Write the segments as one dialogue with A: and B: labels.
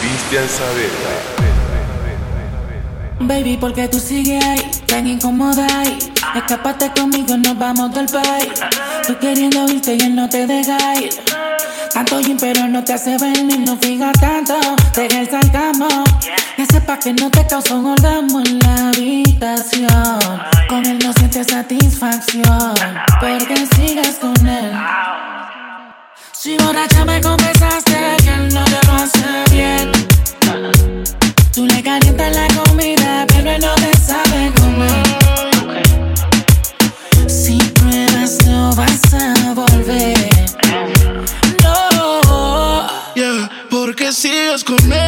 A: Cristian Saavedra.
B: Baby, porque tú sigues ahí, tan incómoda ahí. Escápate conmigo, nos vamos del país. Tú queriendo irte y él no te deja ir. Tanto gym, pero no te hace venir, no fijas tanto. Te que salgamos. Que sepa que no te causó un orgasmo en la habitación. Con él no sientes satisfacción. Porque sigues con él. Si borracha me confesaste que él no te lo hace bien. Tú le calientas la comida, pero él no te sabe comer. Si pruebas, no vas a volver. No.
C: Yeah, porque sigues con él.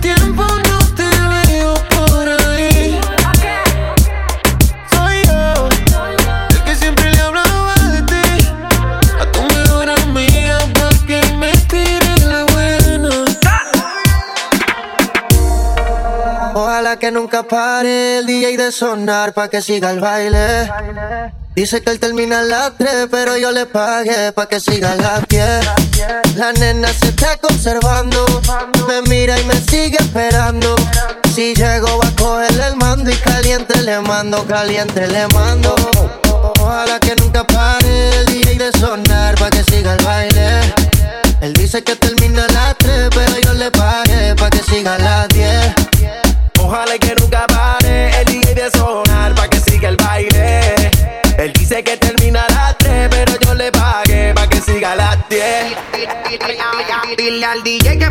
D: tiempo
E: nunca
F: pare el DJ de sonar pa' que siga el baile. Dice que él termina a las 3, pero yo le pagué pa' que siga las 10. La nena se está conservando, me mira y me sigue esperando. Si llego va a cogerle el mando y caliente le mando, caliente le mando. Ojalá que nunca pare el DJ de sonar pa' que siga el baile. Él dice que termina a las 3, pero yo le pagué pa' que siga a las 10.
G: Ojalá que nunca pare el DJ de sonar pa' que siga el baile. Él dice que termina a las pero yo le pagué pa' que siga a las 10.
H: Al DJ que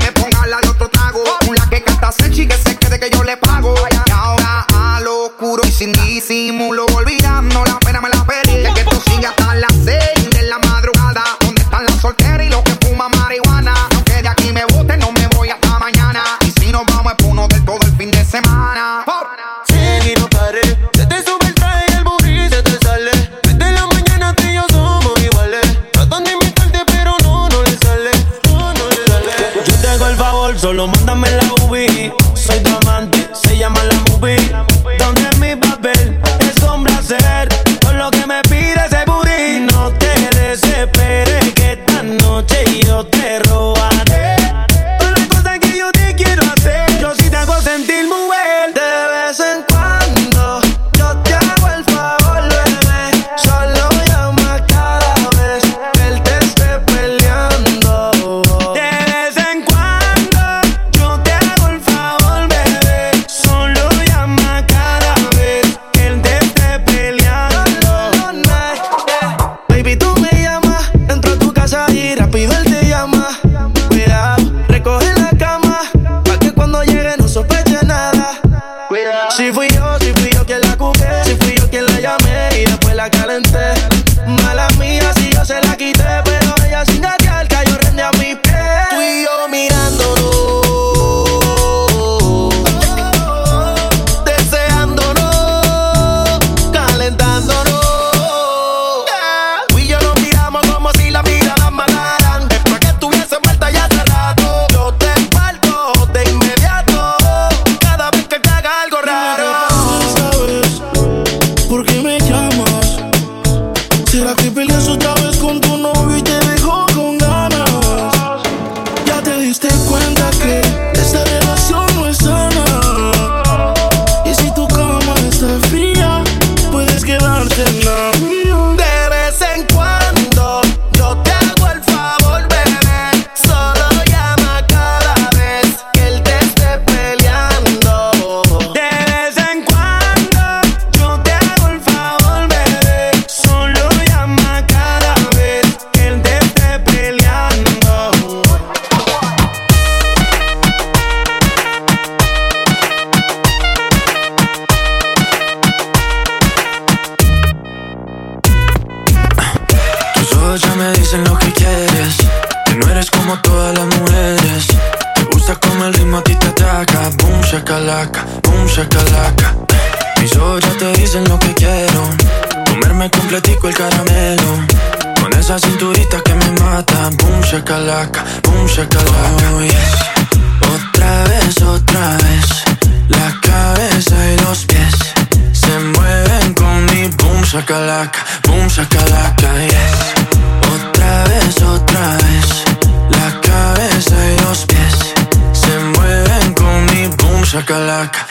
I: una cinturita que me mata. Boom, shakalaka, boom, shakalaka. Oh, yes. Otra vez, otra vez. La cabeza y los pies se mueven con mi boom, shakalaka, boom, shakalaka. Yes. Otra vez, otra vez. La cabeza y los pies se mueven con mi boom, shakalaka.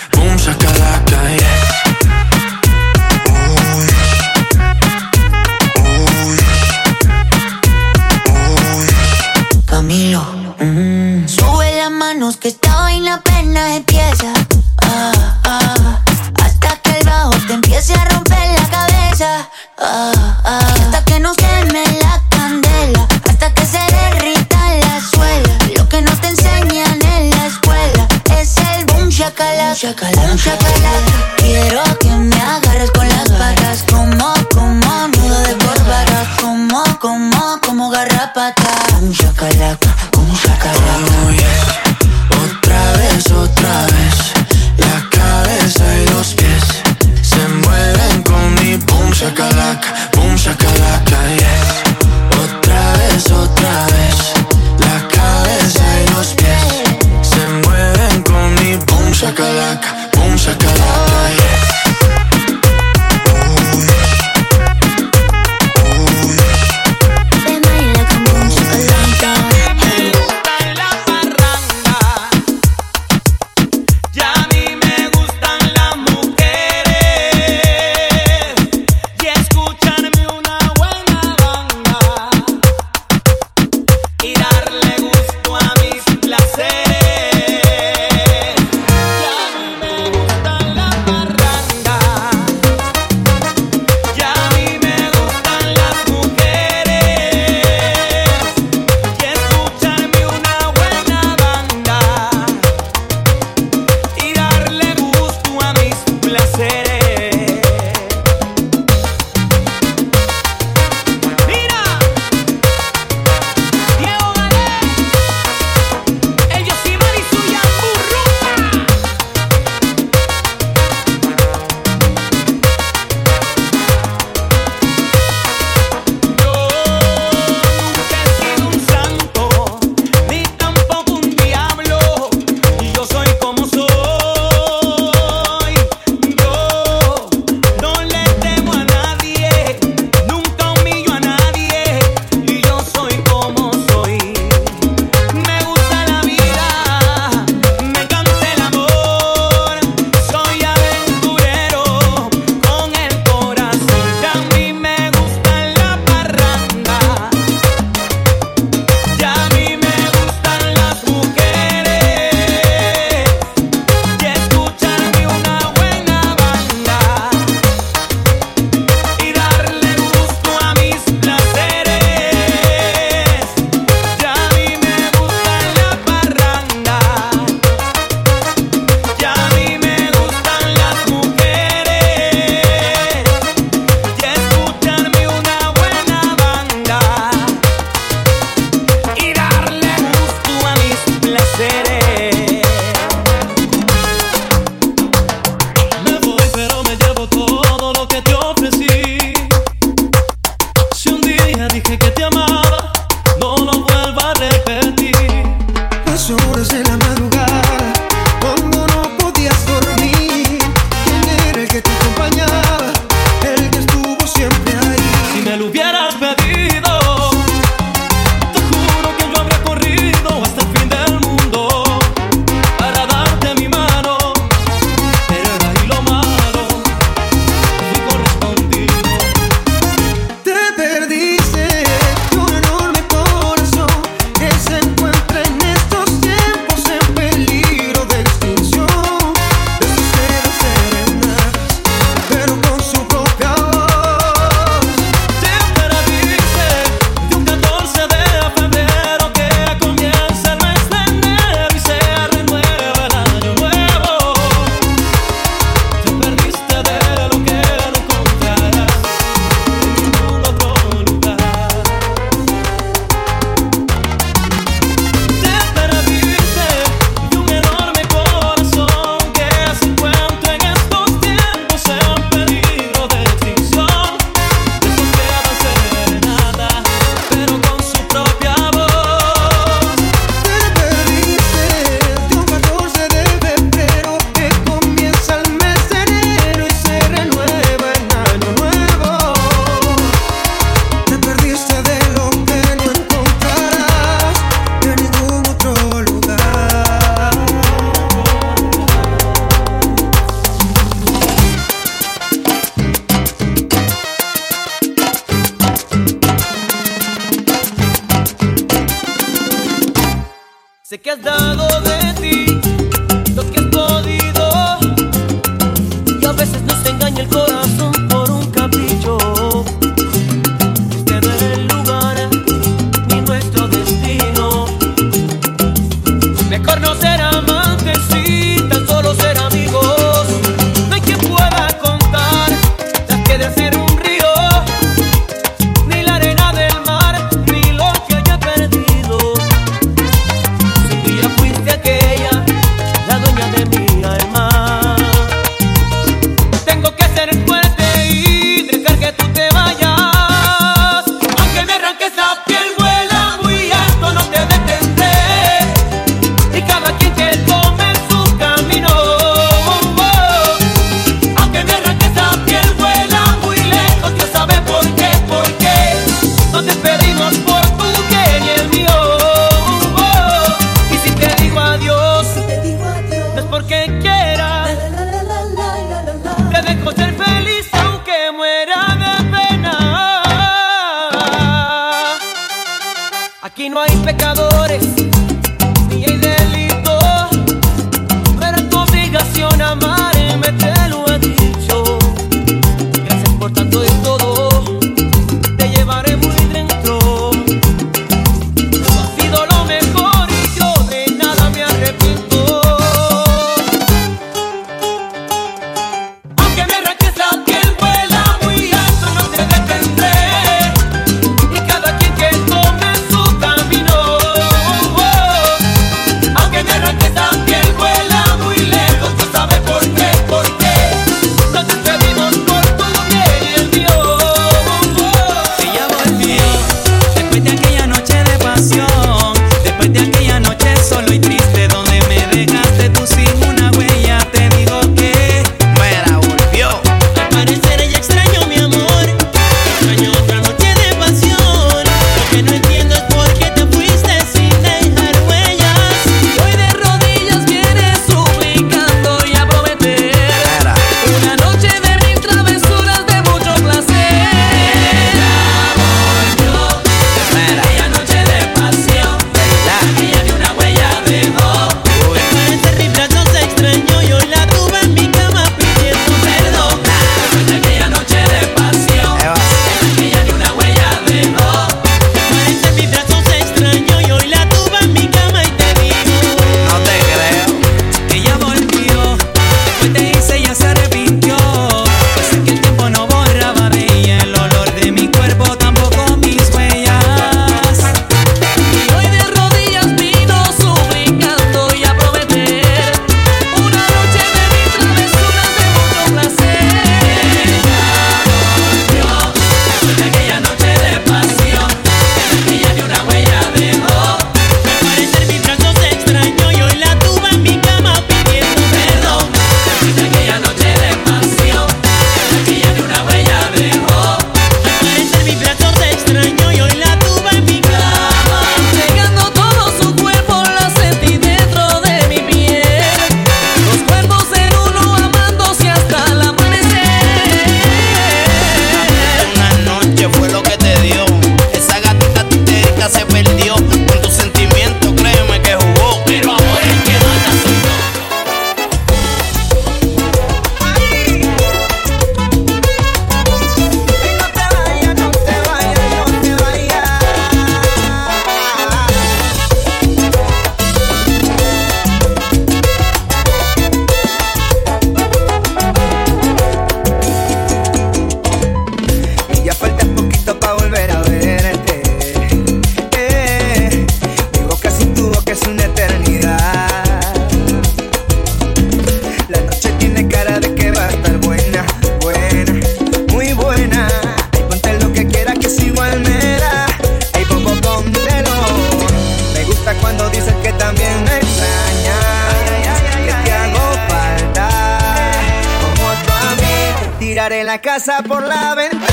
J: por la
K: ventana,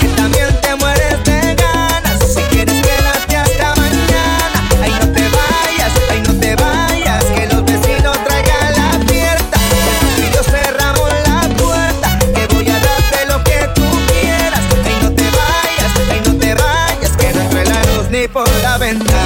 K: que también te mueres de ganas. Si quieres, quédate hasta mañana. Ay, no te vayas, ay, no te vayas, que los vecinos traigan la fiesta. Y yo cerramos la puerta, que voy a darte lo que tú quieras. Ay, no te vayas, ay, no te vayas, que no entre la luz ni por la ventana.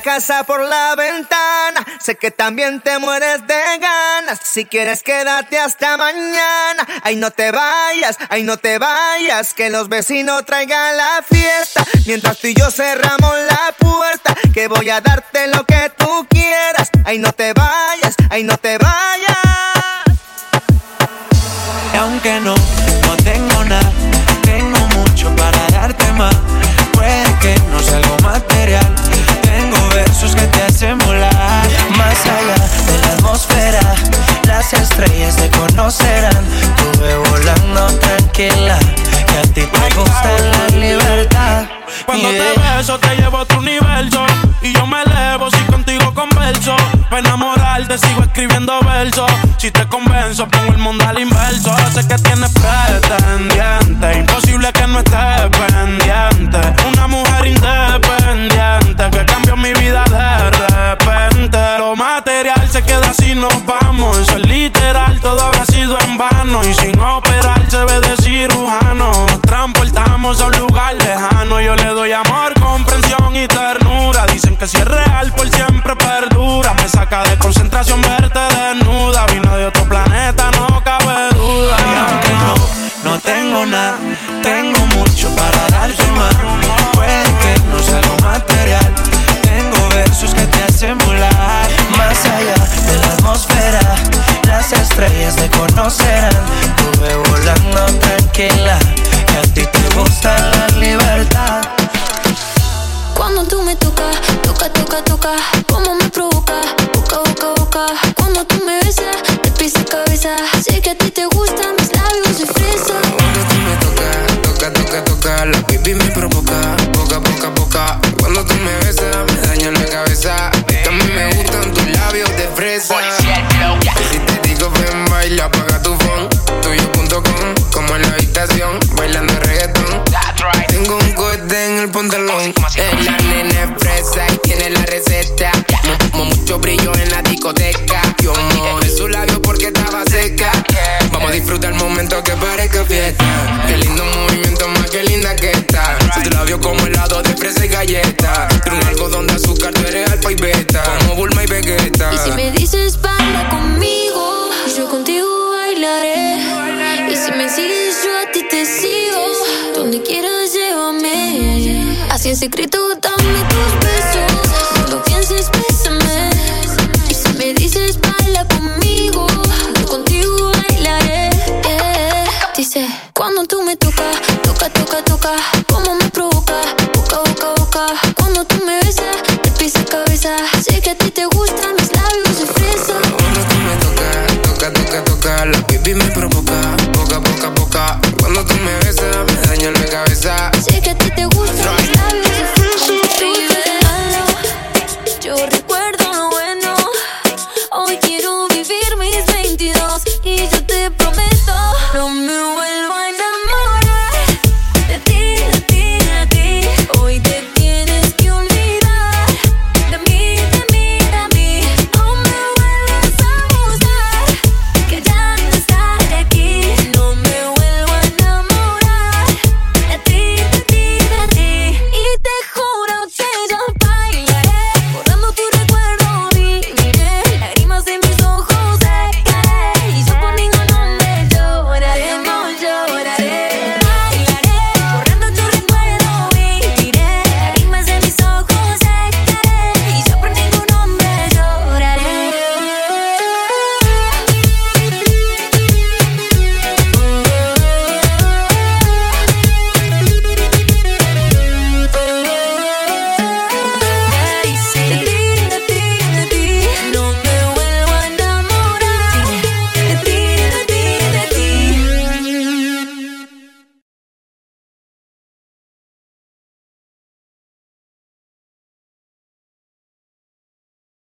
K: Casa por la ventana. Sé que también te mueres de ganas. Si quieres, quédate hasta mañana. Ay, no te vayas, ay, no te vayas. Que los vecinos traigan la fiesta. Mientras tú y yo cerramos la puerta. Que voy a darte lo que tú quieras. Ay, no te vayas, ay, no te vayas.
L: Y aunque no, no tengo nada, tengo mucho para darte más. Puede que no sea algo material, que te hacen volar. Más allá de la atmósfera, las estrellas te conocerán. Tuve volando tranquila, que a ti te gusta la libertad.
M: Cuando
L: Yeah.
M: te beso te llevo a otro universo. Y yo me elevo si contigo converso. Para enamorarte sigo escribiendo versos. Si te convenzo pongo el mundo al inverso. Sé que tienes pretendiente. Imposible que no estés pendiente. Una mujer independiente Que cambió mi vida de repente. Lo material se queda si nos vamos. Eso es literal, todo habrá sido en vano Y sin operar se ve de cirujano. Transportamos a un lugar lejano Yo le doy amor, comprensión y ternura. Dicen que si es real por siempre perdura. Me saca de concentración verte desnuda. Vino de otro planeta, no cabe duda.
L: Y aunque no, no tengo nada, estrellas te conocerán. Tuve volando tranquila, que a ti te gusta la libertad.
N: Cuando tú me tocas, toca, toca, toca, como me provoca, boca, boca, boca. Cuando tú me besas, te pisa cabeza. Sé que a ti te gustan mis labios de fresa.
O: Cuando tú me tocas, toca, toca, toca, la baby me provoca, poca, poca, poca. Cuando tú me besas, me daña la cabeza. También me gustan tus labios de fresa. Y baila, apaga tu phone. Tuyo.com, como en la habitación, bailando reggaetón. Tengo un cohete en el pantalón. Es la nena es fresa y tiene la receta. Mu- mucho brillo en la discoteca. Yo mojé su labio porque estaba seca. Vamos a disfrutar el momento que parezca fiesta. Qué lindo movimiento, más que linda que está. Tu labio como helado de fresa y galleta. Tiene un algodón de azúcar, tú eres alfa y beta. Como Bulma y Vegeta.
N: Y si me dices baila Así en secreto, dame tus besos. Lo pienses, bésame. Y si me dices baila conmigo, yo contigo bailaré. Dice, cuando tú me tocas, toca, toca, toca.